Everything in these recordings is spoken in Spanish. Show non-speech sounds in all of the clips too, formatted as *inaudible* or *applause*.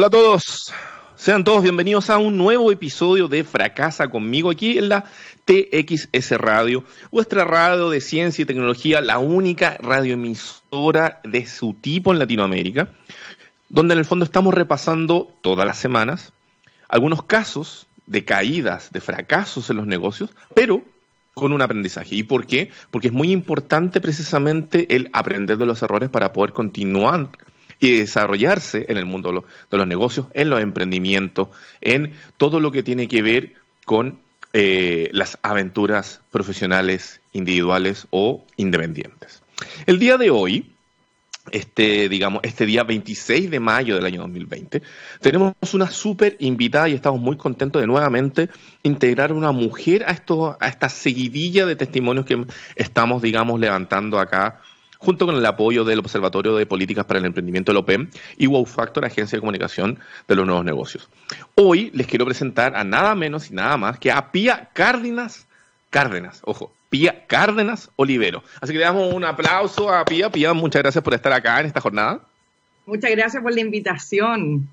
Hola a todos, sean todos bienvenidos a un nuevo episodio de Fracasa conmigo aquí en la TXS Radio, vuestra radio de ciencia y tecnología, la única radioemisora de su tipo en Latinoamérica, donde en el fondo estamos repasando todas las semanas algunos casos de caídas, de fracasos en los negocios, pero con un aprendizaje. ¿Y por qué? Porque es muy importante precisamente el aprender de los errores para poder continuar y desarrollarse en el mundo de los negocios, en los emprendimientos, en todo lo que tiene que ver con eh, las aventuras profesionales, individuales o independientes. El día de hoy, este, digamos, este día 26 de mayo del año 2020, tenemos una súper invitada y estamos muy contentos de nuevamente integrar una mujer a, a esta seguidilla de testimonios que estamos, digamos, levantando acá junto con el apoyo del Observatorio de Políticas para el Emprendimiento, el OPEM, y Wow Factor, Agencia de Comunicación de los Nuevos Negocios. Hoy les quiero presentar a nada menos y nada más que a Pía Cárdenas, Cárdenas, ojo, Pía Cárdenas Olivero. Así que le damos un aplauso a Pía. Pía, muchas gracias por estar acá en esta jornada. Muchas gracias por la invitación.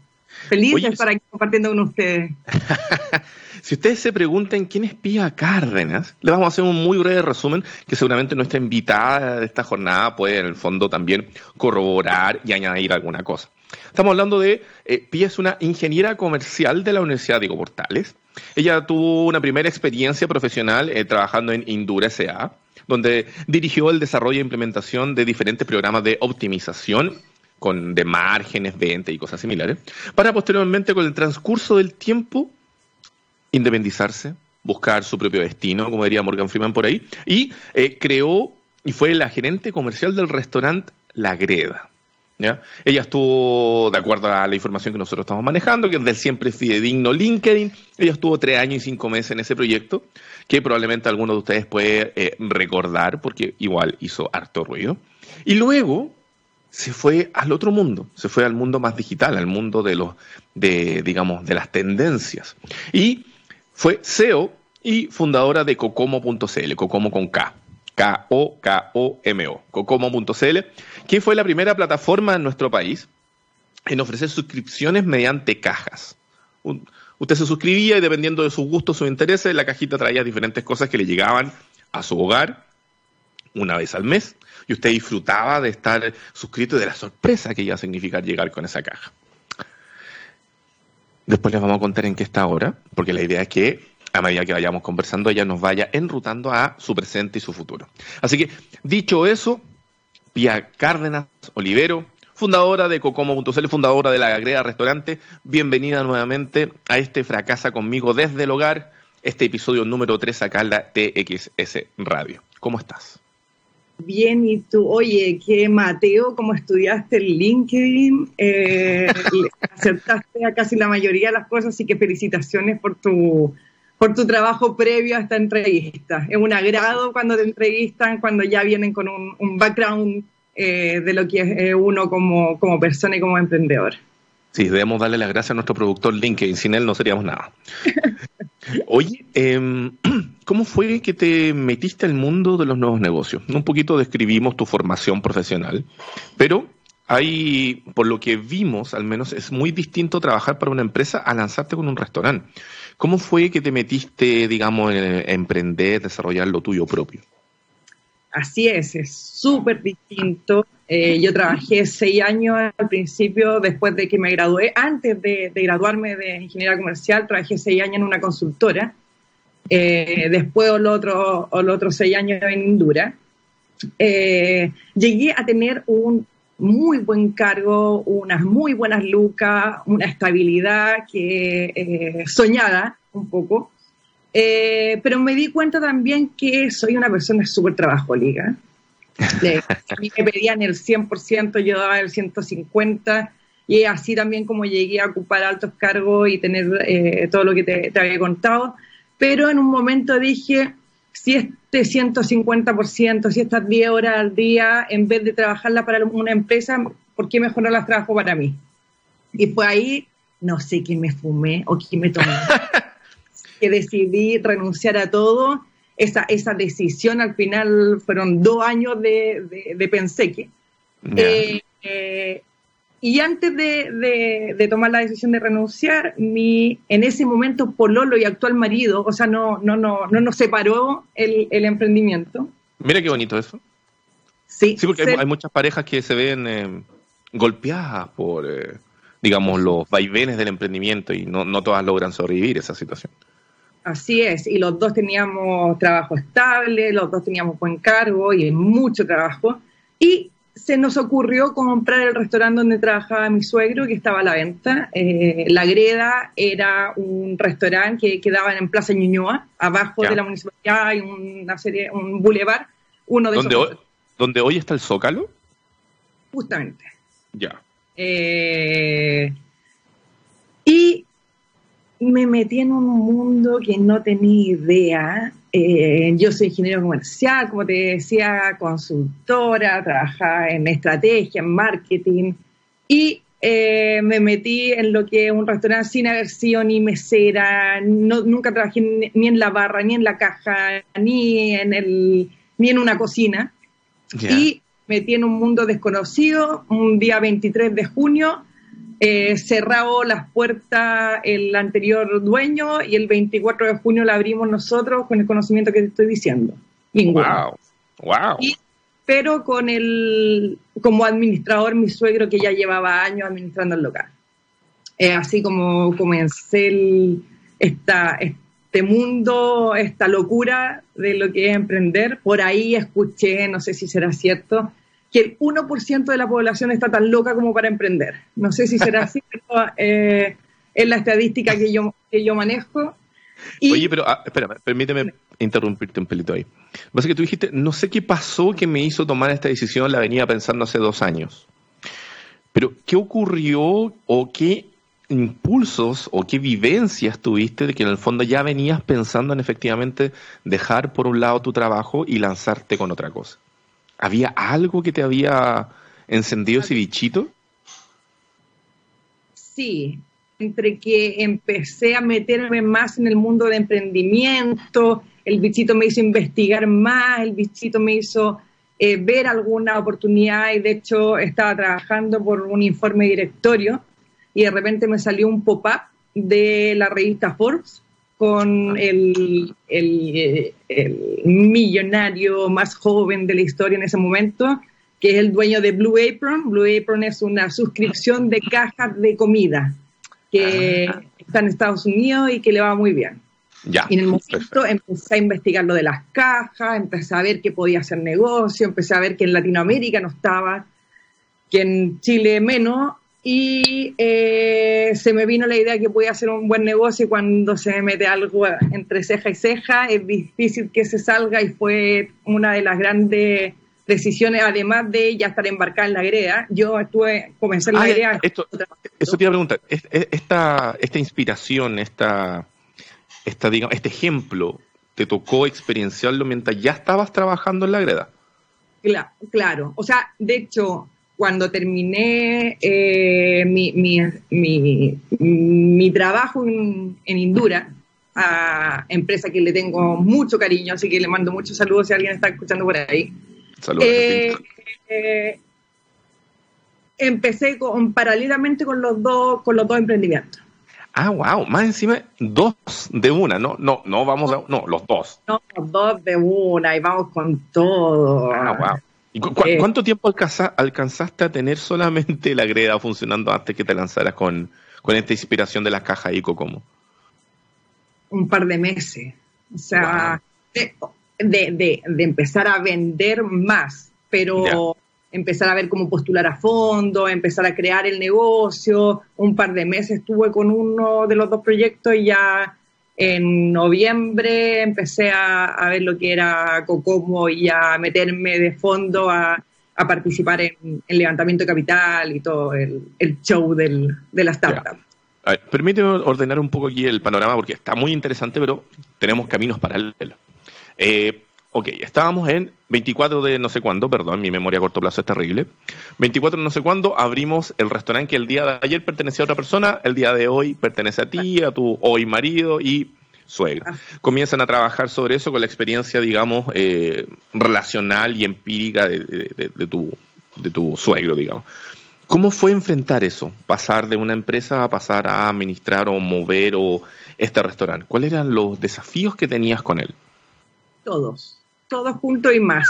Feliz de estar aquí compartiendo con ustedes. *laughs* Si ustedes se preguntan quién es Pía Cárdenas, le vamos a hacer un muy breve resumen que seguramente nuestra invitada de esta jornada puede en el fondo también corroborar y añadir alguna cosa. Estamos hablando de, eh, Pía es una ingeniera comercial de la Universidad Diego Portales. Ella tuvo una primera experiencia profesional eh, trabajando en Indura S.A., donde dirigió el desarrollo e implementación de diferentes programas de optimización con, de márgenes, ventas y cosas similares, para posteriormente, con el transcurso del tiempo, independizarse, buscar su propio destino, como diría Morgan Freeman por ahí, y eh, creó y fue la gerente comercial del restaurante La Greda. Ella estuvo, de acuerdo a la información que nosotros estamos manejando, que es del siempre fidedigno LinkedIn, ella estuvo tres años y cinco meses en ese proyecto, que probablemente algunos de ustedes puede eh, recordar, porque igual hizo harto ruido. Y luego se fue al otro mundo, se fue al mundo más digital, al mundo de los, de, digamos, de las tendencias. Y fue CEO y fundadora de Cocomo.cl, Cocomo con K. K-O-K-O-M-O, Cocomo.cl, que fue la primera plataforma en nuestro país en ofrecer suscripciones mediante cajas. usted se suscribía y dependiendo de sus gustos o intereses, la cajita traía diferentes cosas que le llegaban a su hogar una vez al mes y usted disfrutaba de estar suscrito y de la sorpresa que iba a significar llegar con esa caja. Después les vamos a contar en qué está ahora, porque la idea es que a medida que vayamos conversando, ella nos vaya enrutando a su presente y su futuro. Así que, dicho eso, Pia Cárdenas Olivero, fundadora de Cocomo.cl, fundadora de la Agrega Restaurante, bienvenida nuevamente a este Fracasa conmigo desde el hogar, este episodio número 3 acá en TXS Radio. ¿Cómo estás? Bien, y tú, oye, que Mateo, como estudiaste el LinkedIn, eh, *laughs* aceptaste a casi la mayoría de las cosas, así que felicitaciones por tu, por tu trabajo previo a esta entrevista. Es un agrado cuando te entrevistan, cuando ya vienen con un, background eh, de lo que es eh, uno como, como persona y como emprendedor. Sí, debemos darle las gracias a nuestro productor LinkedIn, sin él no seríamos nada. *laughs* Oye, em, *clears throat* ¿cómo fue que te metiste al mundo de los nuevos negocios? Un poquito describimos tu formación profesional, pero hay, por lo que vimos, al menos es muy distinto trabajar para una empresa a lanzarte con un restaurante. ¿Cómo fue que te metiste, digamos, en emprender, desarrollar lo tuyo propio? Así es, es súper distinto. Eh, yo trabajé seis años al principio, después de que me gradué, antes de, graduarme de ingeniería comercial, trabajé seis años en una consultora. Eh, después los otros otro seis años en Indura. Eh, llegué a tener un muy buen cargo, unas muy buenas lucas, una estabilidad que soñada un poco. Eh, pero me di cuenta también que soy una persona súper trabajólica. A mí me pedían el 100%, yo daba el 150%, y así también como llegué a ocupar altos cargos y tener eh, todo lo que te, te, había contado. Pero en un momento dije, si este 150%, si estas 10 horas al día, en vez de trabajarla para una empresa, ¿por qué mejor no las trabajo para mí? Y fue ahí, no sé qué me fumé o qué me tomé. *laughs* que decidí renunciar a todo. Esa, esa decisión al final fueron dos años de, de, penseque. Eh, eh, y antes de, tomar la decisión de renunciar, mi, en ese momento pololo y actual marido, o sea, no, no, no, no nos separó el, emprendimiento. Mira qué bonito eso. Sí, sí porque hay, muchas parejas que se ven eh, golpeadas por, eh, digamos, los vaivenes del emprendimiento y no, no todas logran sobrevivir esa situación. Así es, y los dos teníamos trabajo estable, los dos teníamos buen cargo y mucho trabajo. Y se nos ocurrió comprar el restaurante donde trabajaba mi suegro, que estaba a la venta. Eh, la Greda era un restaurante que quedaba en Plaza Ñuñoa, abajo de la municipalidad hay una serie, un bulevar, uno de ¿Donde Hoy, ¿Donde hoy está el Zócalo? Justamente. Ya. Eh, me metí en un mundo que no tenía idea. Eh, yo soy ingeniero comercial, como te decía, consultora, trabajaba en estrategia, en marketing. Y eh, me metí en lo que es un restaurante sin haber sido ni mesera, nunca trabajé ni, en la barra, ni en la caja, ni en, el, ni en una cocina. Y metí en un mundo desconocido, un día 23 de junio, eh, cerrado las puertas el anterior dueño y el 24 de junio la abrimos nosotros con el conocimiento que te estoy diciendo. Wow, wow. pero con el, como administrador, mi suegro que ya llevaba años administrando el local. así como comencé el, esta, este mundo, esta locura de lo que es emprender. Por ahí escuché, no sé si será cierto, que el 1% de la población está tan loca como para emprender. No sé si será así, *laughs* pero eh, es la estadística que yo, que yo manejo. Oye, pero ah, espera, permíteme interrumpirte un pelito ahí. Lo que tú dijiste, no sé qué pasó que me hizo tomar esta decisión, la venía pensando hace dos años. Pero, ¿qué ocurrió o qué impulsos o qué vivencias tuviste de que en el fondo ya venías pensando en efectivamente dejar por un lado tu trabajo y lanzarte con otra cosa? ¿Había algo que te había encendido ese bichito? Sí, entre que empecé a meterme más en el mundo de emprendimiento, el bichito me hizo investigar más, el bichito me hizo eh, ver alguna oportunidad y de hecho estaba trabajando por un informe directorio y de repente me salió un pop-up de la revista Forbes con el, el, millonario más joven de la historia en ese momento, que es el dueño de Blue Apron. Blue Apron es una suscripción de cajas de comida que ah. está en Estados Unidos y que le va muy bien. Ya, y en el momento empecé a investigar lo de las cajas, empecé a ver que podía hacer negocio, empecé a ver que en Latinoamérica no estaba, que en Chile menos, y eh, se me vino la idea que podía hacer un buen negocio y cuando se me mete algo entre ceja y ceja es difícil que se salga y fue una de las grandes decisiones, además de ya estar embarcada en la greda, yo estuve, comencé en la ah, eso te iba a preguntar, esta, esta inspiración, esta, esta, digamos, este ejemplo, ¿te tocó experienciarlo mientras ya estabas trabajando en la greda? Claro, claro. O sea, de hecho, cuando terminé eh, mi, mi, trabajo en, Indura, a empresa que le tengo mucho cariño, así que le mando muchos saludos si alguien está escuchando por ahí. Saludos. Eh, eh, empecé con, paralelamente con los dos, con los dos emprendimientos. Ah, wow, más encima dos de una, no, no, no vamos a, no, los dos. No, dos de una y vamos con todo. Ah, wow. Eh, cuánto tiempo alcanzaste a tener solamente la greda funcionando antes que te lanzaras con, esta inspiración de las cajas ICO Un par de meses. O sea, de, empezar a vender más, pero empezar a ver cómo postular a fondo, empezar a crear el negocio. Un par de meses estuve con uno de los dos proyectos y ya en noviembre empecé a, ver lo que era Cocomo y a meterme de fondo a, participar en, el levantamiento de capital y todo el, show del, de la startup. permíteme ordenar un poco aquí el panorama porque está muy interesante, pero tenemos caminos paralelos. Eh, ok, estábamos en 24 de no sé cuándo, perdón, mi memoria a corto plazo es terrible. 24 de no sé cuándo abrimos el restaurante que el día de ayer pertenecía a otra persona, el día de hoy pertenece a ti, a tu hoy marido y suegra. Ah. Comienzan a trabajar sobre eso con la experiencia, digamos, eh, relacional y empírica de, tu, de tu suegro, digamos. ¿Cómo fue enfrentar eso? Pasar de una empresa a pasar a administrar o mover o este restaurante. ¿Cuáles eran los desafíos que tenías con él? Todos, todos juntos y más.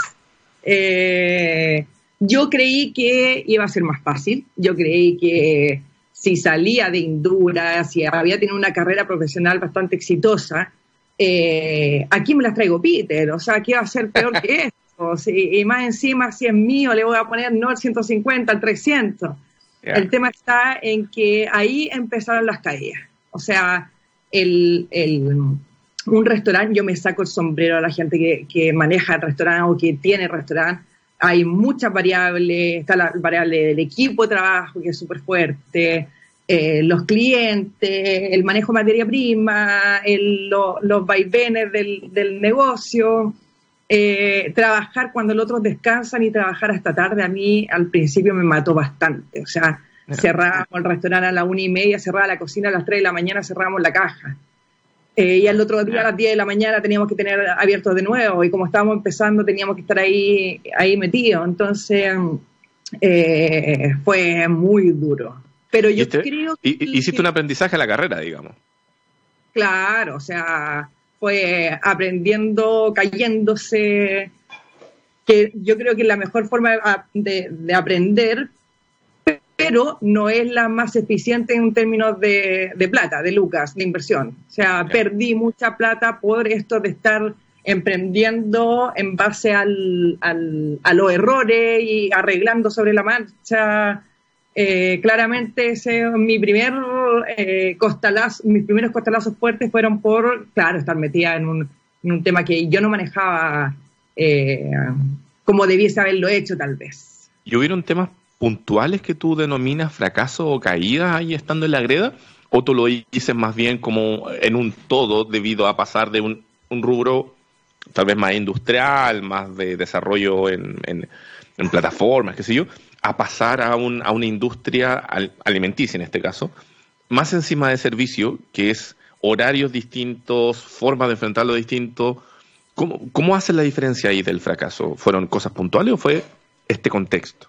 Eh, yo creí que iba a ser más fácil. Yo creí que si salía de Indura, si había tenido una carrera profesional bastante exitosa, eh, aquí me las traigo Peter, o sea, ¿qué va a ser peor que *laughs* esto? y más encima, si es mío, le voy a poner no el 150, el 300. El tema está en que ahí empezaron las caídas. O sea, el, un restaurante, yo me saco el sombrero a la gente que, que maneja el restaurante o que tiene restaurante, hay muchas variables, está la variable del equipo de trabajo que es súper fuerte, eh, los clientes, el manejo de materia prima, los vaivenes del, negocio, eh, trabajar cuando los otros descansan y trabajar hasta tarde, a mí al principio me mató bastante. O sea, cerrábamos el restaurante a la una y media, cerraba la cocina a las tres de la mañana, cerrábamos la caja. Eh, y al otro día a las 10 de la mañana teníamos que tener abiertos de nuevo y como estábamos empezando teníamos que estar ahí, ahí metidos. Entonces eh, fue muy duro. Pero yo creo que... Hiciste un aprendizaje a la carrera, digamos. Claro, o sea, fue aprendiendo, cayéndose, que yo creo que la mejor forma de, de aprender, pero no es la más eficiente en términos de, de plata, de lucas, de inversión. O sea, perdí mucha plata por esto de estar emprendiendo en base al, al, a los errores y arreglando sobre la marcha. Eh, claramente ese mi primer eh, costalazo, mis primeros costalazos fuertes fueron por, claro, estar metida en un, en un tema que yo no manejaba eh, como debiese haberlo hecho tal vez. ¿Y hubieron temas puntuales que tú denominas fracaso o caída ahí estando en la greda? ¿O tú lo dices más bien como en un todo debido a pasar de un, rubro tal vez más industrial, más de desarrollo en, en, plataformas, qué sé yo, a pasar a, un, a una industria alimenticia en este caso, más encima de servicio, que es horarios distintos, formas de enfrentarlo distinto. ¿Cómo, ¿Cómo hace la diferencia ahí del fracaso? ¿Fueron cosas puntuales o fue este contexto?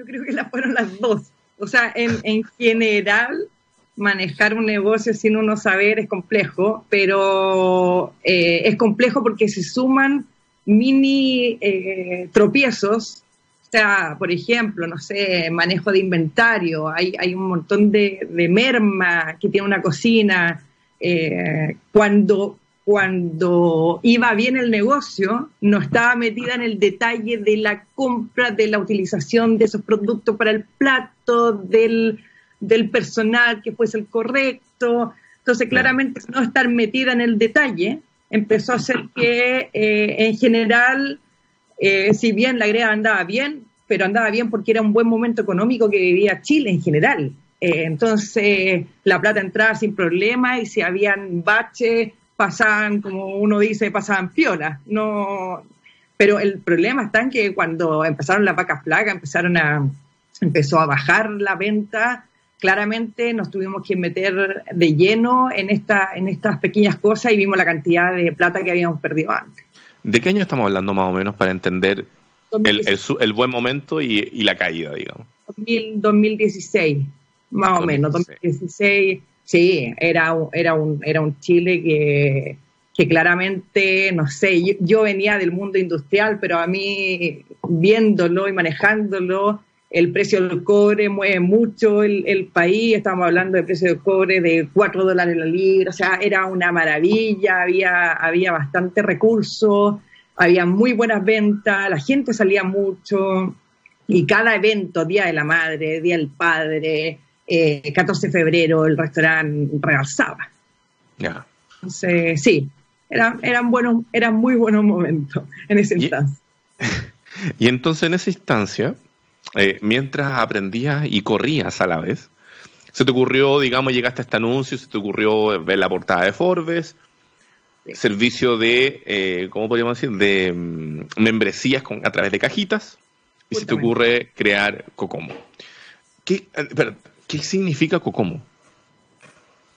Yo creo que las fueron las dos. O sea, en, en general, manejar un negocio sin uno saber es complejo, pero eh, es complejo porque se suman mini eh, tropiezos. O sea, por ejemplo, no sé, manejo de inventario, hay, hay un montón de, de merma que tiene una cocina. Eh, cuando cuando iba bien el negocio, no estaba metida en el detalle de la compra, de la utilización de esos productos para el plato, del, personal que fuese el correcto. Entonces, claramente, no estar metida en el detalle empezó a hacer que, eh, en general, eh, si bien la greda andaba bien, pero andaba bien porque era un buen momento económico que vivía Chile en general. Eh, entonces, la plata entraba sin problema y si habían baches pasaban, como uno dice, pasaban piola. No, pero el problema está en que cuando empezaron las vacas flacas, empezaron a, empezó a bajar la venta, claramente nos tuvimos que meter de lleno en, esta, en estas pequeñas cosas y vimos la cantidad de plata que habíamos perdido antes. ¿De qué año estamos hablando más o menos para entender el, el, buen momento y, y, la caída, digamos? 2016, más o menos, 2016 Sí, era, era, un, era un Chile que, que claramente, no sé, yo, venía del mundo industrial, pero a mí viéndolo y manejándolo, el precio del cobre mueve mucho el, el país, estamos hablando de precio del cobre de 4 dólares la libra, o sea, era una maravilla, había, había bastante recursos, había muy buenas ventas, la gente salía mucho, y cada evento, Día de la Madre, Día del Padre, 14 eh, de febrero el restaurante realzaba. Ya. Entonces, sí, eran, eran, buenos, eran muy buenos momentos en esa instancia. *laughs* Y entonces en esa instancia, eh, mientras aprendías y corrías a la vez, se te ocurrió, digamos, llegaste a este anuncio, se te ocurrió ver la portada de Forbes, servicio de, eh, ¿cómo podríamos decir?, de mm, membresías con, a través de cajitas, y se te ocurre crear Cocomo. ¿Qué, ¿Qué significa Cocomo?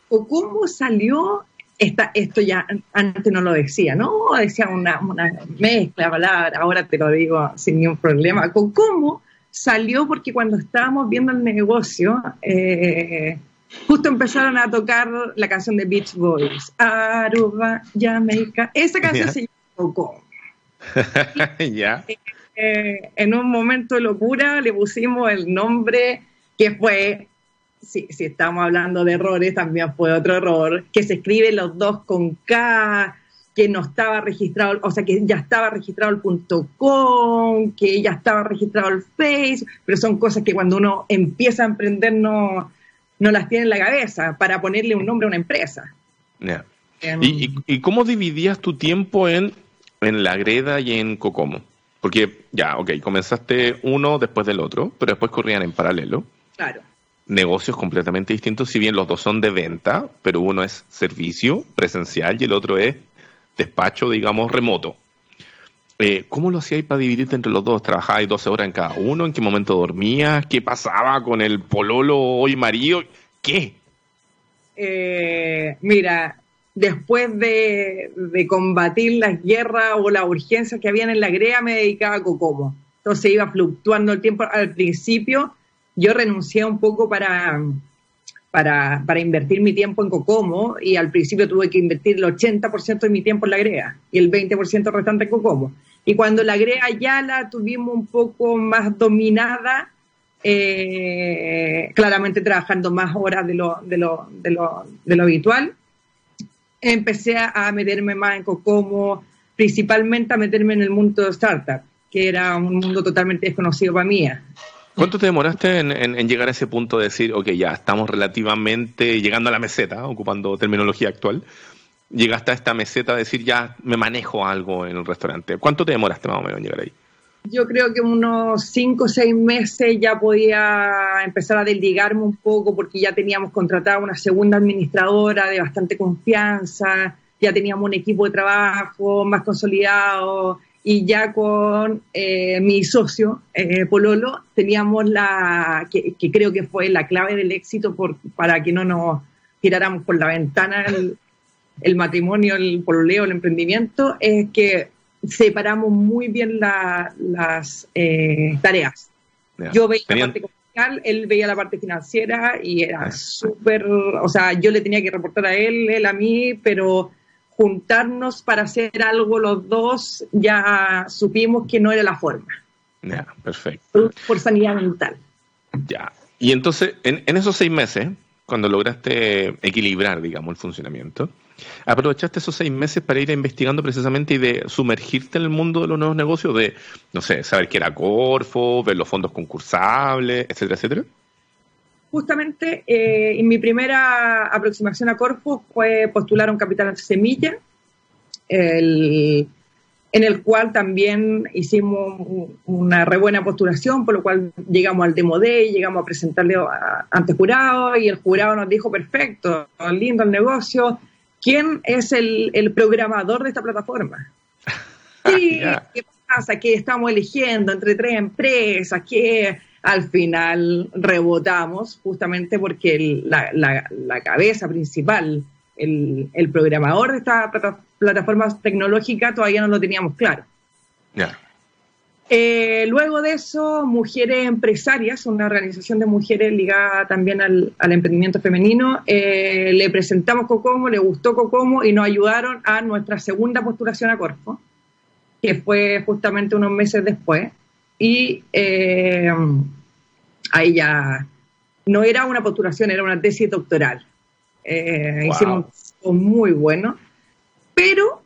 Cocomo salió, esta, esto ya antes no lo decía, ¿no? Decía una, mezcla de palabras, ahora te lo digo sin ningún problema. Cocomo salió porque cuando estábamos viendo el negocio, eh, justo empezaron a tocar la canción de Beach Boys, Aruba, Jamaica. Esa canción se tocó. *laughs* ya. Eh, en un momento de locura le pusimos el nombre que fue, si, si estamos hablando de errores, también fue otro error, que se escribe los dos con K, que no estaba registrado, o sea, que ya estaba registrado el punto .com, que ya estaba registrado el Face, pero son cosas que cuando uno empieza a emprender no, no las tiene en la cabeza para ponerle un nombre a una empresa. Em, ¿Y, cómo dividías tu tiempo en, en la greda y en Cocomo? Porque ya, ok, comenzaste uno después del otro, pero después corrían en paralelo. Claro. Negocios completamente distintos, si bien los dos son de venta, pero uno es servicio presencial y el otro es despacho, digamos, remoto. Eh, ¿Cómo lo hacíais para dividirte entre los dos? ¿Trabajabais 12 horas en cada uno? ¿En qué momento dormías? ¿Qué pasaba con el pololo hoy marido? ¿Qué? Eh, mira, después de, combatir las guerras o las urgencias que habían en la GREA, me dedicaba a Cocomo. Entonces iba fluctuando el tiempo. Al principio yo renuncié un poco para, para, invertir mi tiempo en Cocomo y al principio tuve que invertir el 80% de mi tiempo en la GREA y el 20% restante en Cocomo. Y cuando la GREA ya la tuvimos un poco más dominada, eh, claramente trabajando más horas de lo, de lo, de lo, de lo habitual, empecé a meterme más en Cocomo, principalmente a meterme en el mundo de startup, que era un mundo totalmente desconocido para mí. ¿Cuánto te demoraste en, llegar a ese punto de decir, ok, ya estamos relativamente llegando a la meseta, ocupando terminología actual? Llegaste a esta meseta de decir, ya me manejo algo en el restaurante. ¿Cuánto te demoraste más o menos en llegar ahí? Yo creo que unos cinco o seis meses ya podía empezar a desligarme un poco porque ya teníamos contratada una segunda administradora de bastante confianza, ya teníamos un equipo de trabajo más consolidado, y ya con eh, mi socio, eh, Pololo, teníamos la, que, creo que fue la clave del éxito por, para que no nos tiráramos por la ventana el, matrimonio, el pololeo, el emprendimiento, es que separamos muy bien las eh, tareas. Yo veía la parte comercial, él veía la parte financiera y era ah. súper, o sea, yo le tenía que reportar a él, él a mí, pero juntarnos para hacer algo los dos, ya supimos que no era la forma. Ya, perfecto. Por, sanidad mental. Ya. Y entonces, en, esos seis meses, cuando lograste equilibrar, digamos, el funcionamiento, aprovechaste esos seis meses para ir investigando precisamente y de sumergirte en el mundo de los nuevos negocios, de, no sé, saber qué era Corfo, ver los fondos concursables, etcétera, etcétera justamente eh, en mi primera aproximación a Corfo fue postular un capital semilla, en el cual también hicimos una re buena postulación, por lo cual llegamos al Demo Day, llegamos a presentarle ante jurado y el jurado nos dijo, perfecto, lindo el negocio, ¿quién es el, programador de esta plataforma? *laughs* Sí, ¿qué pasa? Que estamos eligiendo entre tres empresas, que al final rebotamos justamente porque la, cabeza principal, el, programador de esta plataforma tecnológica todavía no lo teníamos claro. Eh, luego de eso, Mujeres Empresarias, una organización de mujeres ligada también al, emprendimiento femenino, eh, le presentamos Cocomo, le gustó Cocomo y nos ayudaron a nuestra segunda postulación a Corfo, que fue justamente unos meses después y eh, ahí ya no era una postulación, era una tesis doctoral. Eh, hicimos un muy bueno, pero,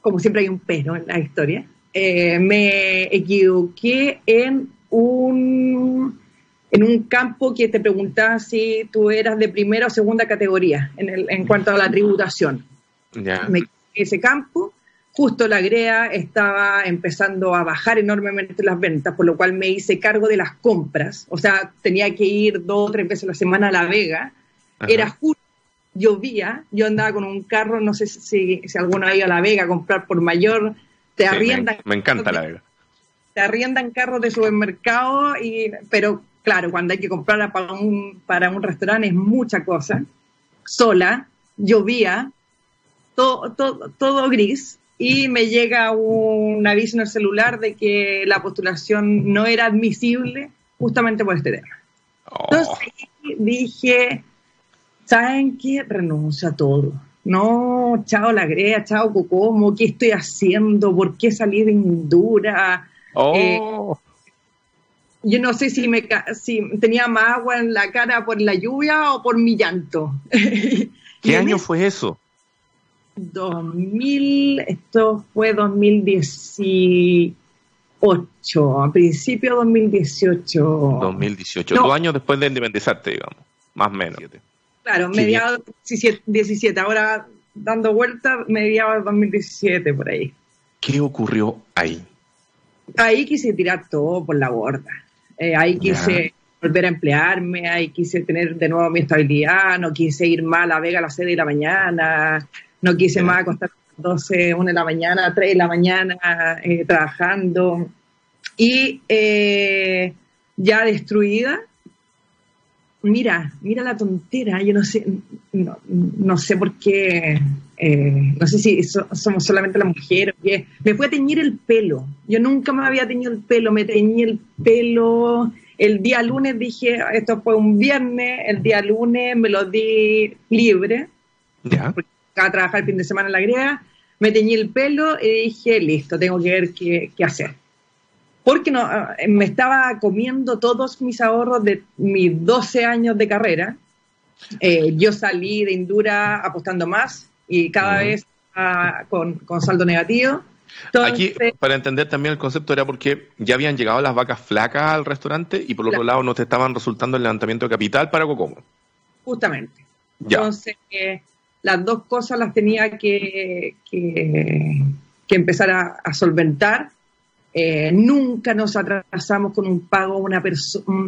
como siempre hay un pero en la historia, eh, me equivoqué en un, en un campo que te preguntaba si tú eras de primera o segunda categoría en, el, en cuanto a la tributación. Me ese campo justo la GREA estaba empezando a bajar enormemente las ventas, por lo cual me hice cargo de las compras. O sea, tenía que ir dos o tres veces a la semana a La Vega. Era justo, llovía, yo andaba con un carro, no sé si, si alguno ha ido a La Vega a comprar por mayor, te arriendan... Me, encanta La Vega. Te arriendan carros de supermercado, y, pero claro, cuando hay que comprarla para un, para un restaurante es mucha cosa. Sola, llovía, todo, todo, todo gris, y me llega un aviso en el celular de que la postulación no era admisible justamente por este tema. Oh. Entonces ahí dije, ¿saben qué? Renuncio a todo. No, chao la grea, chao Cocomo, ¿qué estoy haciendo? ¿Por qué salí de Indura? Oh. Yo no sé si, me, si tenía más agua en la cara por la lluvia o por mi llanto. *laughs* ¿Qué año fue eso? 2000, esto fue 2018, a principio 2018. 2018, No. dos años después de independizarte, digamos, más o menos. Claro, mediados 17, 17, ahora dando vueltas, mediados de 2017 por ahí. ¿Qué ocurrió ahí? Ahí quise tirar todo por la borda. Eh, ahí quise volver a emplearme, ahí quise tener de nuevo mi estabilidad, no quise ir más a la Vega a las 6 de la mañana, no quise más acostarme a las 12, 1 de la mañana, 3 de la mañana eh, trabajando. Y eh, ya destruida, mira, mira la tontera, yo no sé, no, no sé por qué, eh, no sé si so- somos solamente la mujer o qué. Me fue a teñir el pelo. Yo nunca me había teñido el pelo, me teñí el pelo. El día lunes dije, esto fue un viernes, el día lunes me lo di libre, ¿Ya? porque de trabajar el fin de semana en la griega, me teñí el pelo y dije, listo, tengo que ver qué, qué hacer. Porque no, ah, me estaba comiendo todos mis ahorros de mis 12 años de carrera. Eh, yo salí de Indura apostando más y cada vez con, con saldo negativo. Aquí, para entender también el concepto, era porque ya habían llegado las vacas flacas al restaurante y por otro lado no te estaban resultando el levantamiento de capital para Cocomo. justamente. Ya. Entonces, eh, las dos cosas las tenía que, que, que empezar a, a solventar. Eh, nunca nos atrasamos con un pago a, una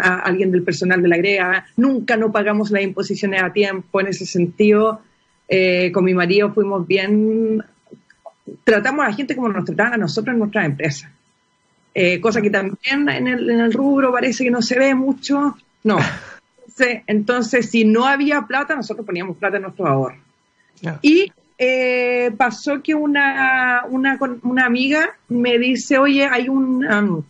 a alguien del personal de la GREA, nunca no pagamos las imposiciones a tiempo. En ese sentido, eh, con mi marido fuimos bien, tratamos a la gente como nos trataban a nosotros en nuestras empresas. Eh, cosa que también en el, en el rubro parece que no se ve mucho. No. *laughs* Entonces, entonces, si no había plata, nosotros poníamos plata en nuestro ahorro. Y eh, pasó que una, una, una amiga me dice, oye, hay un um,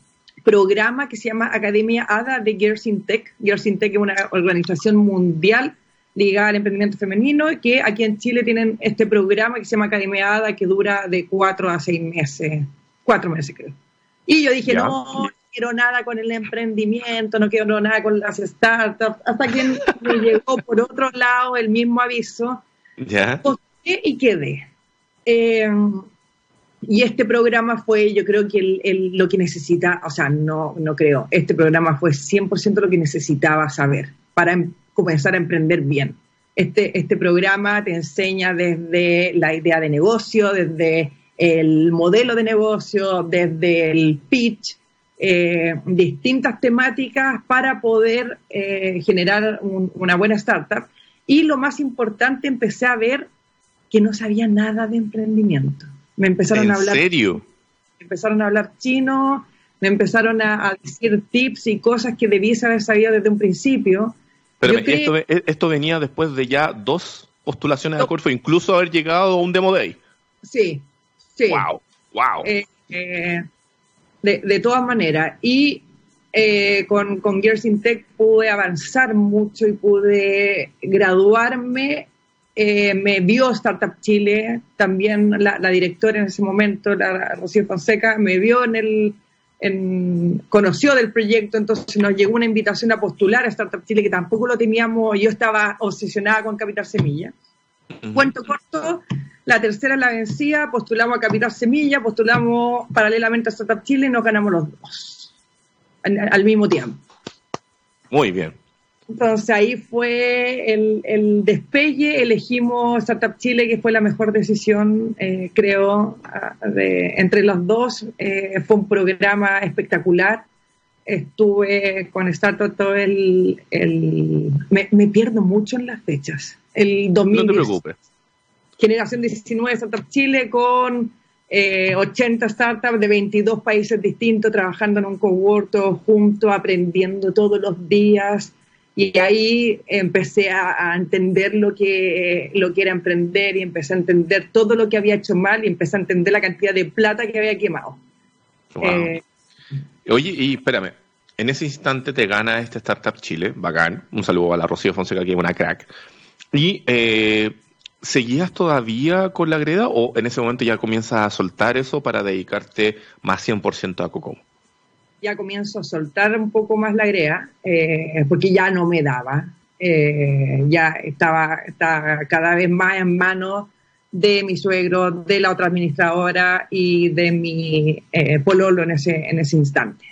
programa que se llama Academia ADA de Girls in Tech. Girls in Tech es una organización mundial ligada al emprendimiento femenino, que aquí en Chile tienen este programa que se llama Academia ADA, que dura de cuatro a seis meses, cuatro meses creo. Y yo dije, no quiero nada con el emprendimiento, no quiero nada con las startups, hasta que me llegó por otro lado el mismo aviso ¿Ya? postulé y quedé. Eh, y este programa fue, yo creo que el- el- lo que necesita, o sea, no, no creo, este programa fue 100% lo que necesitaba saber para em- comenzar a emprender bien. Este, este programa te enseña desde la idea de negocio, desde el modelo de negocio, desde el pitch, eh, distintas temáticas para poder eh, generar un- una buena startup. Y lo más importante, empecé a ver que no sabía nada de emprendimiento. Me empezaron ¿En a hablar serio? empezaron a hablar chino, me empezaron a, a decir tips y cosas que debiese haber sabido desde un principio. Pero esto, ve- esto venía después de ya dos postulaciones No. a Corfo, incluso haber llegado a un Demo Day. Sí, sí. ¡Wow! ¡Wow! Eh, eh, de, de todas maneras. Y eh, con, con Girls in Tech pude avanzar mucho y pude graduarme. Eh, me vio Startup Chile, también la, la directora en ese momento, la Rocío Fonseca, me vio en el, en- conoció del proyecto, entonces nos llegó una invitación a postular a Startup Chile, que tampoco lo teníamos, yo estaba obsesionada con Capital Semilla. Cuento corto, la tercera la vencida, postulamos a Capital Semilla, postulamos paralelamente a Startup Chile y nos ganamos los dos al, al mismo tiempo. Muy bien. Entonces ahí fue el, el despegue, elegimos Startup Chile, que fue la mejor decisión, eh, creo, de- entre los dos. Eh, fue un programa espectacular. Estuve con Startup todo el... el- me, me pierdo mucho en las fechas. El No 2010. te preocupes. Generación 19 Startup Chile con eh, 80 startups de 22 países distintos trabajando en un cowork todos juntos, aprendiendo todos los días. Y ahí empecé a, entender lo que, lo que era emprender y empecé a entender todo lo que había hecho mal y empecé a entender la cantidad de plata que había quemado. Eh, Oye, y espérame, en ese instante te gana este Startup Chile, bacán. Un saludo a la Rocío Fonseca, que es una crack. Y eh, ¿seguías todavía con la greda o en ese momento ya comienzas a soltar eso para dedicarte más 100% a Cocomo? ya comienzo a soltar un poco más la greda, eh, porque ya no me daba. Eh, ya estaba, estaba, cada vez más en manos de mi suegro, de la otra administradora y de mi eh, pololo en ese, en ese instante.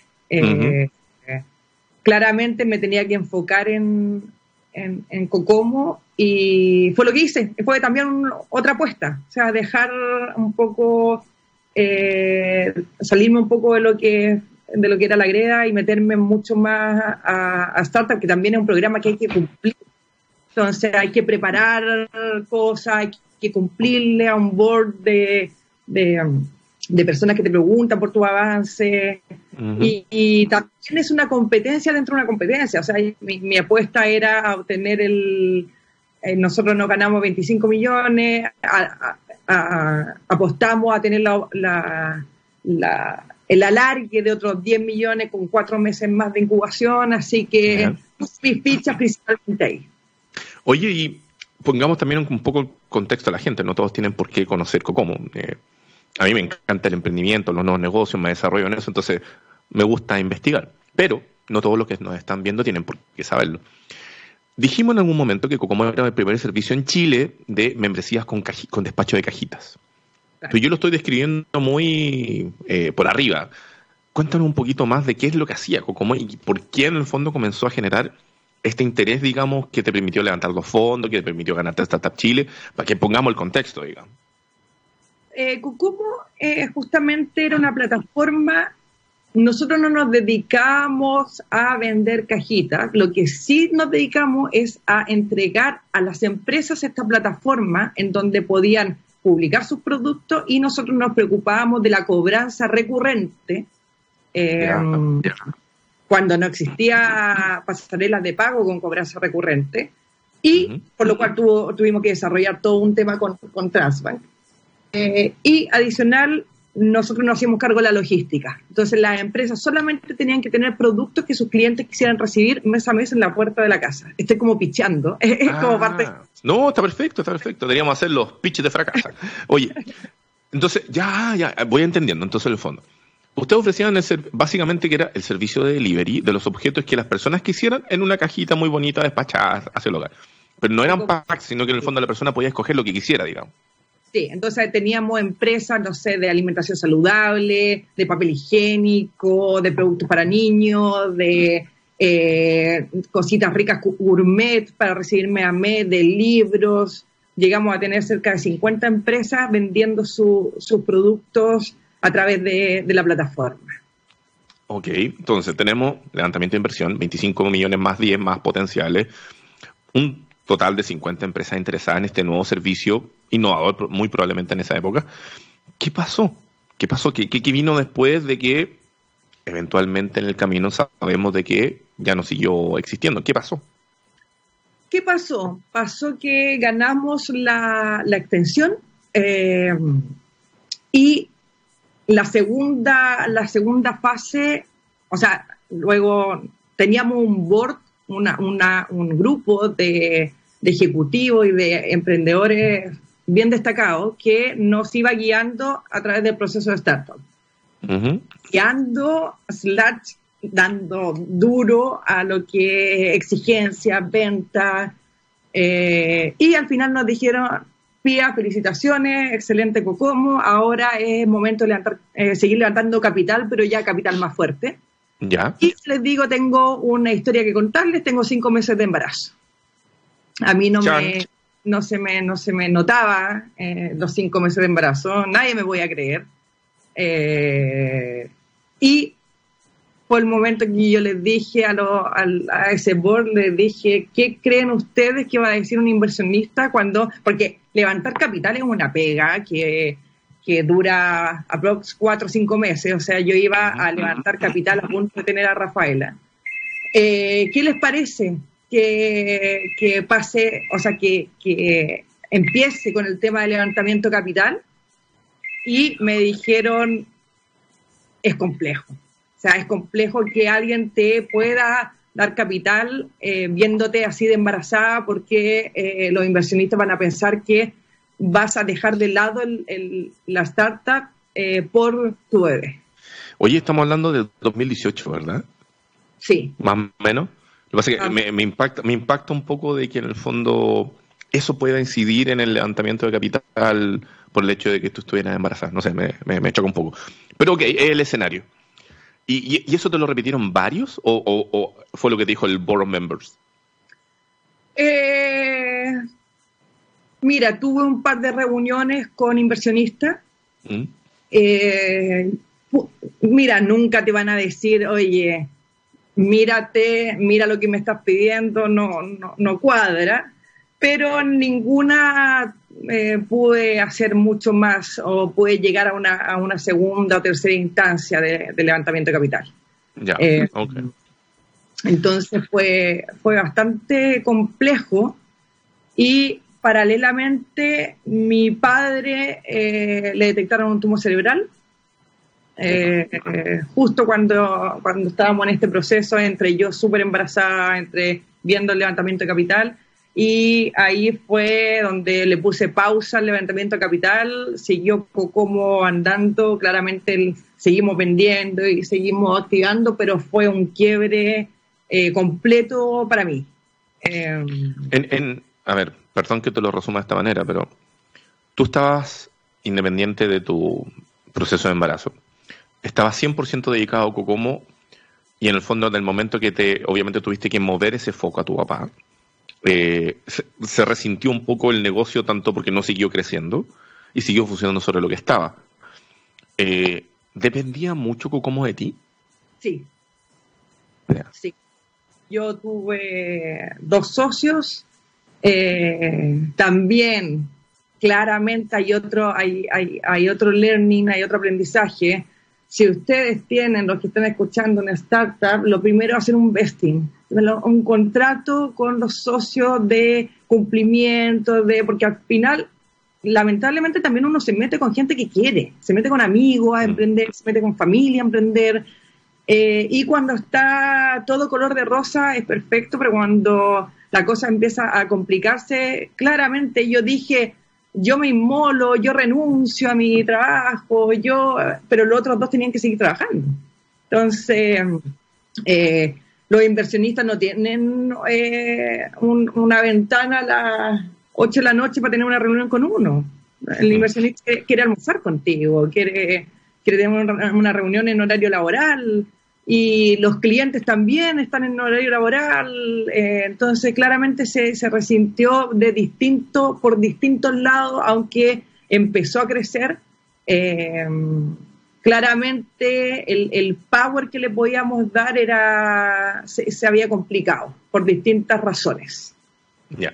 claramente me tenía que enfocar en, en, Cocomo y fue lo que hice. Fue también otra apuesta, o sea, dejar un poco, salirme un poco de lo que de lo que era la greda y meterme mucho más a, Startup, que también es un programa que hay que cumplir. Entonces hay que preparar cosas, hay que cumplirle a un board de, personas que te preguntan por tu avance. y, también es una competencia dentro de una competencia. O sea, mi, apuesta era obtener el... Eh, nosotros nos ganamos 25 millones, apostamos a tener la, la el alargue de otros 10 millones con cuatro meses más de incubación, así que mis fichas principalmente ahí. Oye, y pongamos también un poco el contexto a la gente, no todos tienen por qué conocer Cocomo. Eh, a mí me encanta el emprendimiento, los nuevos negocios, me desarrollo en eso, entonces me gusta investigar, pero no todos los que nos están viendo tienen por qué saberlo. Dijimos en algún momento que Cocomo era el primer servicio en Chile de membresías con, despacho de cajitas yo lo estoy describiendo muy eh, por arriba. Cuéntanos un poquito más de qué es lo que hacía Cocomo y por qué en el fondo comenzó a generar este interés, digamos, que te permitió levantar los fondos, que te permitió ganarte Startup Chile, para que pongamos el contexto, digamos. Eh, Cocomo eh, justamente era una plataforma, nosotros no nos dedicamos a vender cajitas, lo que sí nos dedicamos es a entregar a las empresas esta plataforma en donde podían publicar sus productos y nosotros nos preocupábamos de la cobranza recurrente. Eh, cuando no existía pasarelas de pago con cobranza recurrente, y por lo cual tuvimos que desarrollar todo un tema con, con Transbank. Eh, y adicional, nosotros nos hacíamos cargo de la logística. Entonces las empresas solamente tenían que tener productos que sus clientes quisieran recibir mes a mes en la puerta de la casa. Estoy como pichando. *laughs* Es como ah. parte... No, está perfecto, está perfecto. Deberíamos hacer los pitches de fracaso. Oye, entonces, ya, ya, voy entendiendo entonces el fondo. Ustedes ofrecían básicamente que era el servicio de delivery de los objetos que las personas quisieran en una cajita muy bonita despachada hacia el hogar. Pero no eran packs, sino que en el fondo la persona podía escoger lo que quisiera, digamos. Sí, entonces teníamos empresas, no sé, de alimentación saludable, de papel higiénico, de productos para niños, de eh, cositas ricas gourmet para recibirme a mes, de libros. Llegamos a tener cerca de 50 empresas vendiendo sus productos a través de, de la plataforma. Ok, entonces tenemos levantamiento de inversión, 25 millones más 10 más potenciales, un total de 50 empresas interesadas en este nuevo servicio innovador, muy probablemente en esa época. ¿Qué pasó? ¿Qué pasó? ¿Qué, qué, vino después de que eventualmente en el camino sabemos de que ya no siguió existiendo? ¿Qué pasó? ¿Qué pasó? Pasó que ganamos la, extensión eh, y la segunda, la segunda fase, o sea, luego teníamos un board, una, una, un grupo de ejecutivos y de emprendedores bien destacados que nos iba guiando a través del proceso de startup. Guiando, slash, dando duro a lo que exigencia, venta. Eh, y al final nos dijeron, Pía, felicitaciones, excelente Cocomo, ahora es momento de levantar, eh, seguir levantando capital, pero ya capital más fuerte. Ya. Y les digo, tengo una historia que contarles, tengo cinco meses de embarazo. A mí no me no se me, no se me notaba eh, los cinco meses de embarazo, nadie me voy a creer. Eh, y fue el momento que yo les dije a, lo, a, ese board, les dije, ¿qué creen ustedes que va a decir un inversionista cuando, porque levantar capital es una pega que, que dura aprox cuatro o cinco meses, o sea, yo iba a levantar capital a punto de tener a Rafaela. Eh, ¿Qué les parece? Que, que pase, o sea, que, que empiece con el tema del levantamiento capital y me dijeron, es complejo. O sea, es complejo que alguien te pueda dar capital eh, viéndote así de embarazada porque eh, los inversionistas van a pensar que vas a dejar de lado el, la startup eh, por tu bebé. Oye, estamos hablando de 2018, ¿verdad? Sí. Más o menos. Lo que pasa es que ah. me, me, impacta, me impacta un poco de que en el fondo eso pueda incidir en el levantamiento de capital por el hecho de que tú estuvieras embarazada. No sé, me, me, choca un poco. Pero ok, es el escenario. ¿Y, y, eso te lo repitieron varios o, fue lo que dijo el Board of Members? Eh, mira, tuve un par de reuniones con inversionistas. ¿Mm? Eh, mira, nunca te van a decir, oye, mírate, mira lo que me estás pidiendo, no, no, no cuadra pero ninguna eh, pude hacer mucho más o pude llegar a una, a una segunda o tercera instancia de, levantamiento de capital. Ya, eh, Entonces fue, fue bastante complejo y paralelamente mi padre eh, le detectaron un tumor cerebral. Justo cuando, cuando estábamos en este proceso, entre yo súper embarazada, entre viendo el levantamiento de capital, y ahí fue donde le puse pausa al levantamiento capital, siguió como andando, claramente seguimos vendiendo y seguimos activando, pero fue un quiebre eh, completo para mí. En, a ver, perdón que te lo resuma de esta manera, pero tú estabas independiente de tu proceso de embarazo, estabas 100% dedicado a Cocomo y en el fondo en el momento que te, obviamente tuviste que mover ese foco a tu papá, eh, se, resintió un poco el negocio tanto porque no siguió creciendo y siguió funcionando sobre lo que estaba. Eh, ¿Dependía mucho como de ti? Sí. Sí. Yo tuve dos socios. Eh, también, claramente, hay otro, hay, hay, hay otro learning, hay otro aprendizaje si ustedes tienen, los que están escuchando una startup, lo primero es hacer un vesting, un contrato con los socios de cumplimiento, de porque al final, lamentablemente también uno se mete con gente que quiere, se mete con amigos a mm. emprender, se mete con familia a emprender, eh, y cuando está todo color de rosa es perfecto, pero cuando la cosa empieza a complicarse, claramente yo dije, yo me inmolo, yo renuncio a mi trabajo, yo, pero los otros dos tenían que seguir trabajando. Entonces, eh, los inversionistas no tienen eh, una ventana a las 8 de la noche para tener una reunión con uno. El inversionista quiere almorzar contigo, quiere, quiere tener una reunión en horario laboral, y los clientes también están en horario laboral, eh, entonces claramente se, se, resintió de distinto, por distintos lados, aunque empezó a crecer. Eh, claramente el, el, power que le podíamos dar era se, había complicado por distintas razones. Ya.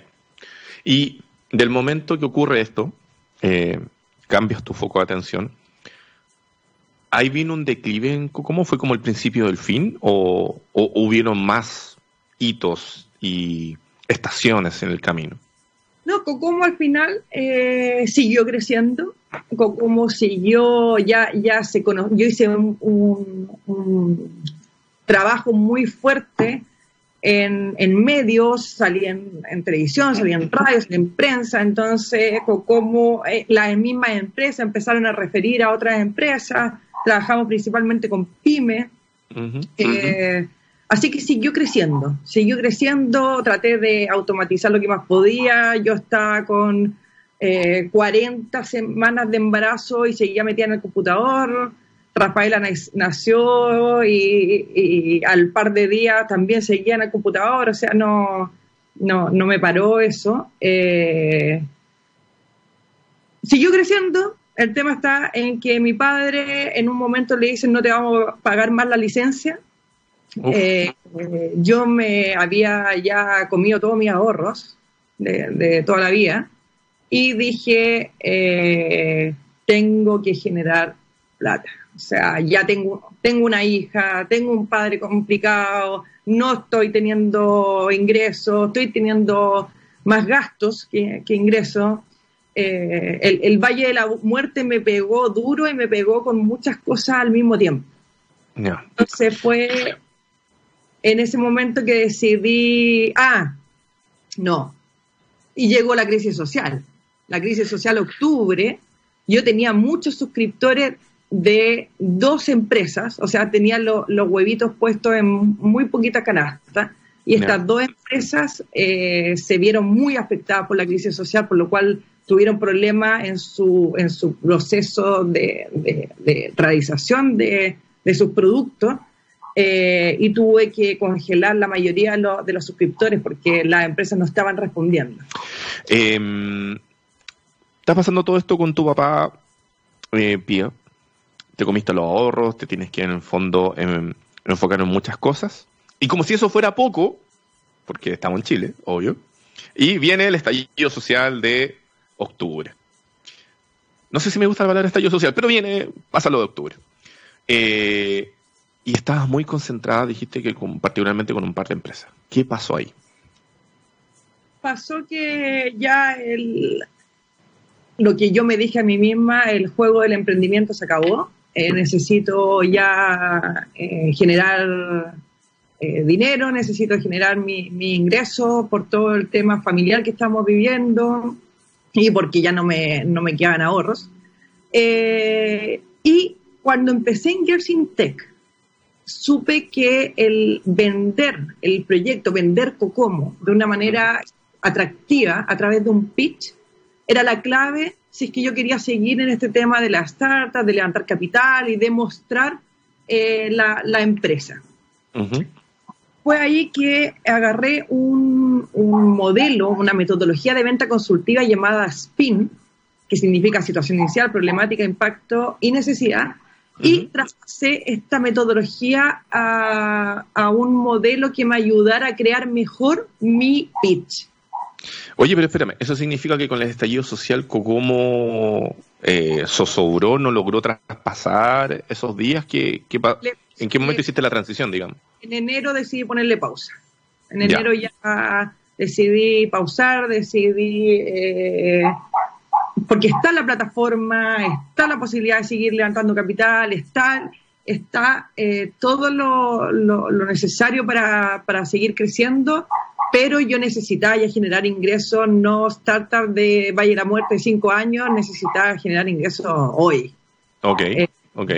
Y del momento que ocurre esto, eh, cambias tu foco de atención ahí vino un declive. ¿Cómo fue como el principio del fin? ¿O, hubieron más hitos y estaciones en el camino? No, Cocomo al final eh, siguió creciendo. Cocomo siguió, ya, ya se conoció. Yo hice un, trabajo muy fuerte en, medios, salí en, televisión, salí en radio, en prensa, entonces como eh, las mismas empresas empezaron a referir a otras empresas, trabajamos principalmente con pymes. Eh, así que siguió creciendo, siguió creciendo, traté de automatizar lo que más podía, yo estaba con 40 eh, semanas de embarazo y seguía metida en el computador, Rafaela nació y, al par de días también seguía en el computador, o sea, no, no, no me paró eso. Eh, siguió creciendo, el tema está en que mi padre en un momento le dice no te vamos a pagar más la licencia. Eh, yo me había ya comido todos mis ahorros de, toda la vida y dije, eh, tengo que generar plata. O sea, ya tengo, tengo una hija, tengo un padre complicado, no estoy teniendo ingresos, estoy teniendo más gastos que, ingresos. Eh, el, Valle de la Muerte me pegó duro y me pegó con muchas cosas al mismo tiempo. Entonces fue en ese momento que decidí, ah, no. Y llegó la crisis social. La crisis social octubre, yo tenía muchos suscriptores de dos empresas, o sea, tenía los huevitos puestos en muy poquita canasta, y estas dos empresas eh, se vieron muy afectadas por la crisis social, por lo cual tuvieron problemas en su, en su proceso de, realización de, sus productos. Eh, y tuve que congelar la mayoría de, los suscriptores porque las empresas no estaban respondiendo. Eh, ¿Estás pasando todo esto con tu papá, eh, Pía? te comiste los ahorros, te tienes que en el fondo em, enfocar en muchas cosas. Y como si eso fuera poco, porque estamos en Chile, obvio, y viene el estallido social de octubre. No sé si me gusta la palabra estallido social, pero viene, pasa lo de octubre. Eh, y estabas muy concentrada, dijiste que particularmente con un par de empresas. ¿Qué pasó ahí? Pasó que ya el, lo que yo me dije a mí misma, el juego del emprendimiento se acabó. Eh, necesito ya eh, generar dinero, necesito generar mi, ingreso por todo el tema familiar que estamos viviendo y porque ya no me, no me quedan ahorros. y cuando empecé en Gersing Tech, supe que el vender el proyecto, vender Cocomo de una manera atractiva a través de un pitch, era la clave si es que yo quería seguir en este tema de las startups, de levantar capital y demostrar eh, la, empresa. Fue ahí que agarré un, modelo, una metodología de venta consultiva llamada SPIN, que significa situación inicial, problemática, impacto y necesidad, y traspasé esta metodología a, a, un modelo que me ayudara a crear mejor mi pitch. Oye, pero espérame, ¿eso significa que con el estallido social Cocomo eh, zozobró, no logró traspasar esos días? que, ¿En qué momento hiciste la transición, digamos? En enero decidí ponerle pausa. En enero ya, decidí pausar, decidí... Eh, porque está la plataforma, está la posibilidad de seguir levantando capital, está, está eh, todo lo, lo, necesario para, para seguir creciendo pero yo necesitaba ya generar ingresos, no startup de Valle de la Muerte de cinco años, necesitaba generar ingresos hoy. Ok, eh, ok.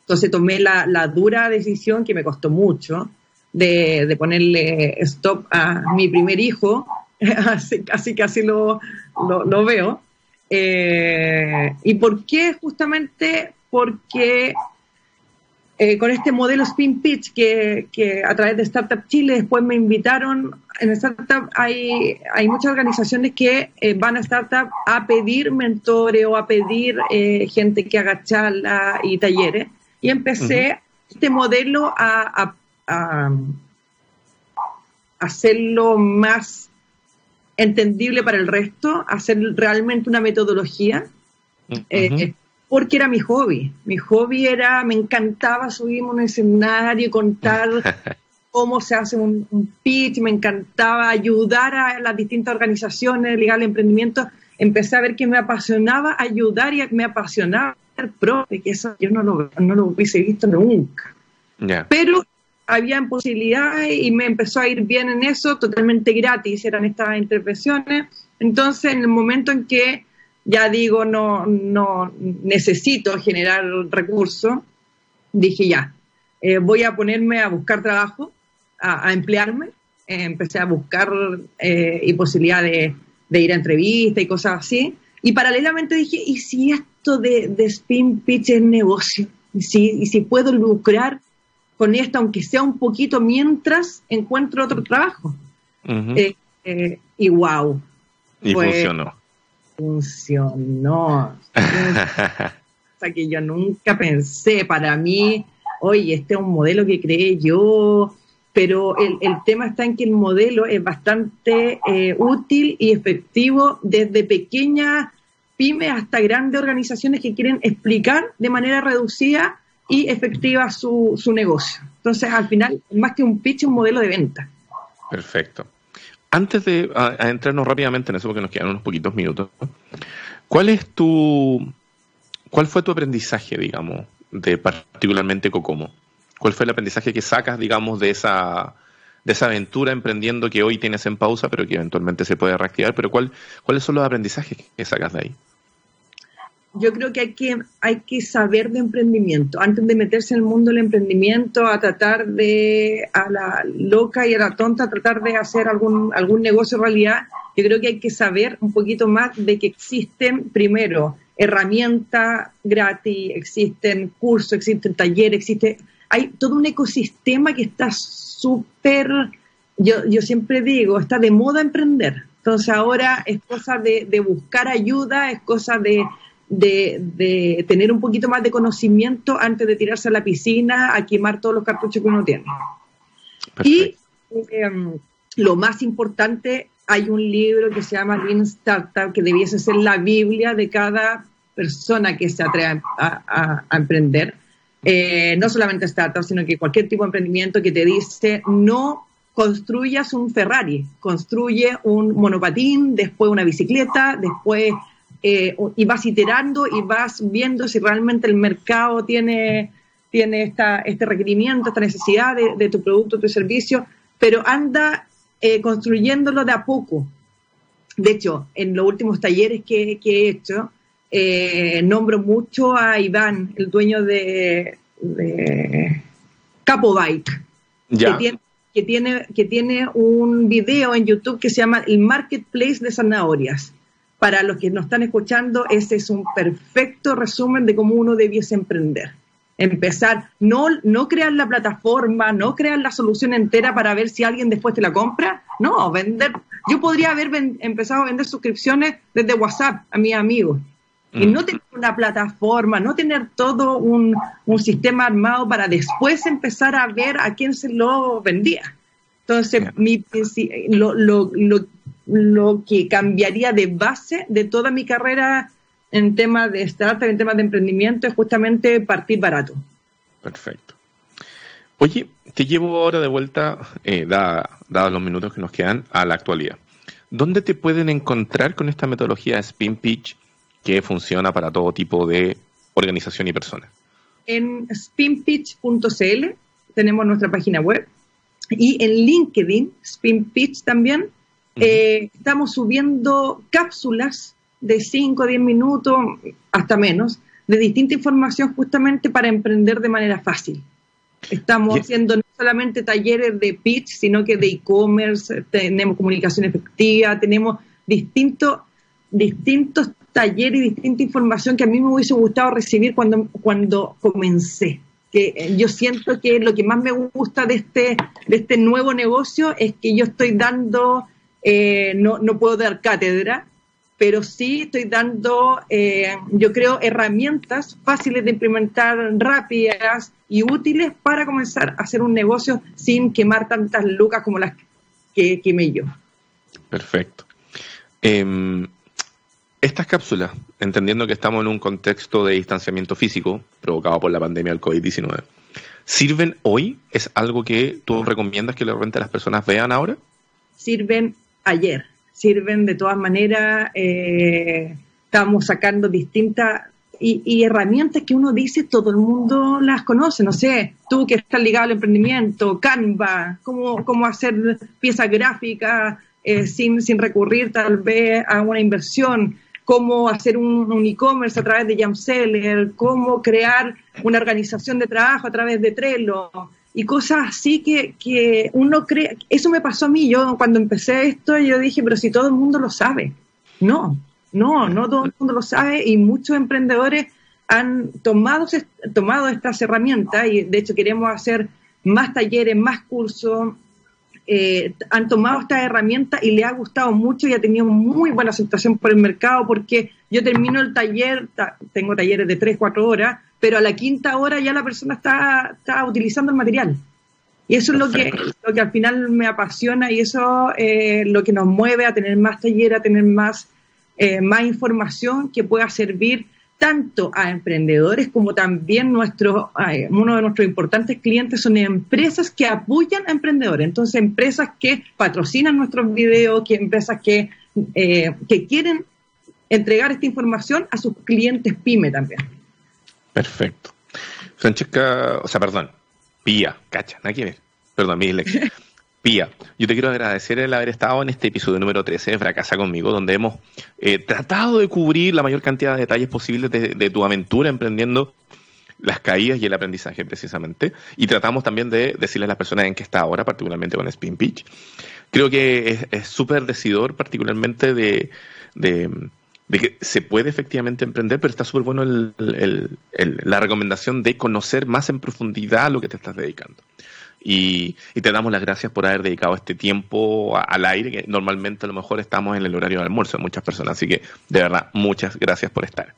Entonces tomé la, dura decisión que me costó mucho de, ponerle stop a mi primer hijo, *laughs* así, casi casi lo, lo, veo. Eh, ¿Y por qué? Justamente porque eh, con este modelo Spin Pitch que, a través de Startup Chile después me invitaron. En Startup hay, hay muchas organizaciones que eh, van a Startup a pedir mentores o a pedir eh, gente que haga charlas y talleres. Y empecé este modelo a, hacerlo más entendible para el resto, hacer realmente una metodología porque era mi hobby. Mi hobby era, me encantaba subirme a un escenario y contar *laughs* cómo se hace un, pitch, me encantaba ayudar a las distintas organizaciones, ligar el emprendimiento. Empecé a ver que me apasionaba ayudar y me apasionaba ser profe, que eso yo no lo, no lo hubiese visto nunca. Pero había posibilidades y me empezó a ir bien en eso, totalmente gratis eran estas intervenciones. Entonces, en el momento en que ya digo, no, no necesito generar recursos, dije ya, eh, voy a ponerme a buscar trabajo, a, emplearme, eh, empecé a buscar eh, y posibilidad de, ir a entrevistas y cosas así, y paralelamente dije, ¿y si esto de, spin pitch es negocio? ¿Y si, ¿Y si puedo lucrar con esto, aunque sea un poquito, mientras encuentro otro trabajo? y wow. Y funcionó funcionó. *laughs* o sea, que yo nunca pensé, para mí, oye, este es un modelo que creé yo, pero el, tema está en que el modelo es bastante eh, útil y efectivo desde pequeñas pymes hasta grandes organizaciones que quieren explicar de manera reducida y efectiva su, su negocio. Entonces, al final, más que un pitch, un modelo de venta. Perfecto. Antes de entrarnos rápidamente en eso, porque nos quedan unos poquitos minutos, ¿cuál es tu, cuál fue tu aprendizaje, digamos, de particularmente Cocomo? ¿Cuál fue el aprendizaje que sacas, digamos, de esa, de esa aventura emprendiendo que hoy tienes en pausa, pero que eventualmente se puede reactivar? Pero ¿cuál, ¿cuáles son los aprendizajes que sacas de ahí? Yo creo que hay, que hay que saber de emprendimiento. Antes de meterse en el mundo del emprendimiento, a tratar de, a la loca y a la tonta, a tratar de hacer algún, algún negocio realidad, yo creo que hay que saber un poquito más de que existen, primero, herramientas gratis, existen cursos, existen talleres, existe, hay todo un ecosistema que está súper, yo, yo siempre digo, está de moda emprender. Entonces ahora es cosa de, de buscar ayuda, es cosa de de, tener un poquito más de conocimiento antes de tirarse a la piscina a quemar todos los cartuchos que uno tiene. Y em, lo más importante, hay un libro que se llama Lean Startup, que debiese ser la Biblia de cada persona que se atreve a, emprender. Eh, no solamente startup, sino que cualquier tipo de emprendimiento que te dice no construyas un Ferrari, construye un monopatín, después una bicicleta, después eh, y vas iterando y vas viendo si realmente el mercado tiene, tiene esta, este requerimiento, esta necesidad de, tu producto, tu servicio, pero anda eh, construyéndolo de a poco. De hecho, en los últimos talleres que, he hecho, eh, nombro mucho a Iván, el dueño de, de Capo Bike, que, tiene, que, tiene, que tiene un video en YouTube que se llama El Marketplace de Zanahorias para los que nos están escuchando, ese es un perfecto resumen de cómo uno debiese emprender. Empezar, no, no crear la plataforma, no crear la solución entera para ver si alguien después te la compra. No, vender. Yo podría haber empezado a vender suscripciones desde WhatsApp a mis amigos. Y mm. no tener una plataforma, no tener todo un, un, sistema armado para después empezar a ver a quién se lo vendía. Entonces, mi, lo, lo, lo, lo que cambiaría de base de toda mi carrera en temas de startup, en temas de emprendimiento, es justamente partir barato. Perfecto. Oye, te llevo ahora de vuelta, eh, dados los minutos que nos quedan, a la actualidad. ¿Dónde te pueden encontrar con esta metodología Spin Pitch que funciona para todo tipo de organización y personas? En spinpitch.cl tenemos nuestra página web y en LinkedIn, Spin Pitch también, eh, estamos subiendo cápsulas de 5 o 10 minutos, hasta menos, de distinta información justamente para emprender de manera fácil. Estamos haciendo no solamente talleres de pitch, sino que de e-commerce, tenemos comunicación efectiva, tenemos distintos, distintos talleres y distinta información que a mí me hubiese gustado recibir cuando, cuando comencé. Que eh, yo siento que lo que más me gusta de este, de este nuevo negocio es que yo estoy dando eh, no, no, puedo dar cátedra, pero sí estoy dando, eh, yo creo, herramientas fáciles de implementar, rápidas y útiles para comenzar a hacer un negocio sin quemar tantas lucas como las que quemé yo. Perfecto. Em, estas cápsulas, entendiendo que estamos en un contexto de distanciamiento físico provocado por la pandemia del COVID-19, ¿sirven hoy? ¿Es algo que tú recomiendas que de repente las personas vean ahora? Sirven ayer. Sirven de todas maneras, eh, estamos sacando distintas y, herramientas que uno dice, todo el mundo las conoce, no sé, tú que estás ligado al emprendimiento, Canva, cómo, cómo hacer piezas gráficas eh, sin, sin recurrir tal vez a una inversión, cómo hacer un, e-commerce a través de Jamseller, cómo crear una organización de trabajo a través de Trello, y cosas así que, que uno cree, eso me pasó a mí, yo cuando empecé esto yo dije, pero si todo el mundo lo sabe, no, no, no todo el mundo lo sabe y muchos emprendedores han tomado, tomado estas herramientas y de hecho queremos hacer más talleres, más cursos, eh, han tomado esta herramienta y le ha gustado mucho y ha tenido muy buena aceptación por el mercado porque yo termino el taller, tengo talleres de 3, 4 horas, pero a la quinta hora ya la persona está, está utilizando el material. Y eso es lo que, lo que al final me apasiona y eso es lo que nos mueve a tener más talleres, a tener más eh, más información que pueda servir tanto a emprendedores como también nuestro, uno de nuestros importantes clientes son empresas que apoyan a emprendedores. Entonces, empresas que patrocinan nuestros videos, que empresas que, eh, que quieren entregar esta información a sus clientes pyme también. Perfecto. Francesca, o sea, perdón, Pía, cacha, nada que ver. Perdón, mi *laughs* Pía, yo te quiero agradecer el haber estado en este episodio número 13 de Fracasa conmigo, donde hemos eh, tratado de cubrir la mayor cantidad de detalles posibles de, tu aventura emprendiendo las caídas y el aprendizaje precisamente. Y tratamos también de decirle a las personas en qué está ahora, particularmente con Spin Pitch. Creo que es súper decidor, particularmente de, que se puede efectivamente emprender, pero está súper bueno la recomendación de conocer más en profundidad a lo que te estás dedicando. Y, te damos las gracias por haber dedicado este tiempo al aire, que normalmente a lo mejor estamos en el horario de almuerzo de muchas personas. Así que, de verdad, muchas gracias por estar.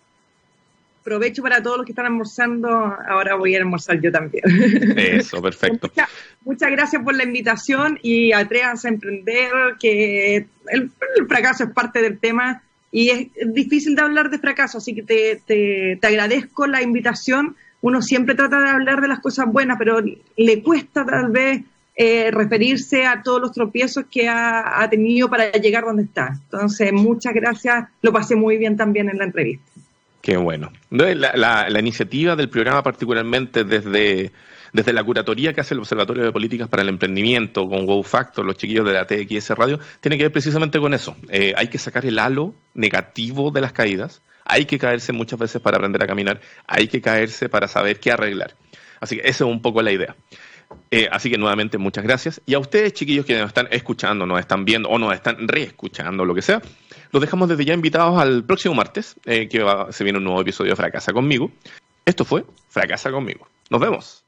Provecho para todos los que están almorzando. Ahora voy a almorzar yo también. *laughs* Eso, perfecto. muchas, gracias por la invitación y atrévanse a emprender, que el, fracaso es parte del tema y es difícil de hablar de fracaso, así que te, te, te agradezco la invitación uno siempre trata de hablar de las cosas buenas, pero le cuesta tal vez eh, referirse a todos los tropiezos que ha, tenido para llegar donde está. Entonces, muchas gracias, lo pasé muy bien también en la entrevista. Qué bueno. La, la, iniciativa del programa, particularmente desde, desde la curatoría que hace el Observatorio de Políticas para el Emprendimiento con Wow Factor, los chiquillos de la TXS Radio, tiene que ver precisamente con eso. Eh, hay que sacar el halo negativo de las caídas hay que caerse muchas veces para aprender a caminar, hay que caerse para saber qué arreglar. Así que esa es un poco la idea. Eh, así que nuevamente muchas gracias. Y a ustedes, chiquillos, que nos están escuchando, nos están viendo o nos están reescuchando, lo que sea, los dejamos desde ya invitados al próximo martes, eh, que se viene un nuevo episodio de Fracasa conmigo. Esto fue Fracasa conmigo. Nos vemos.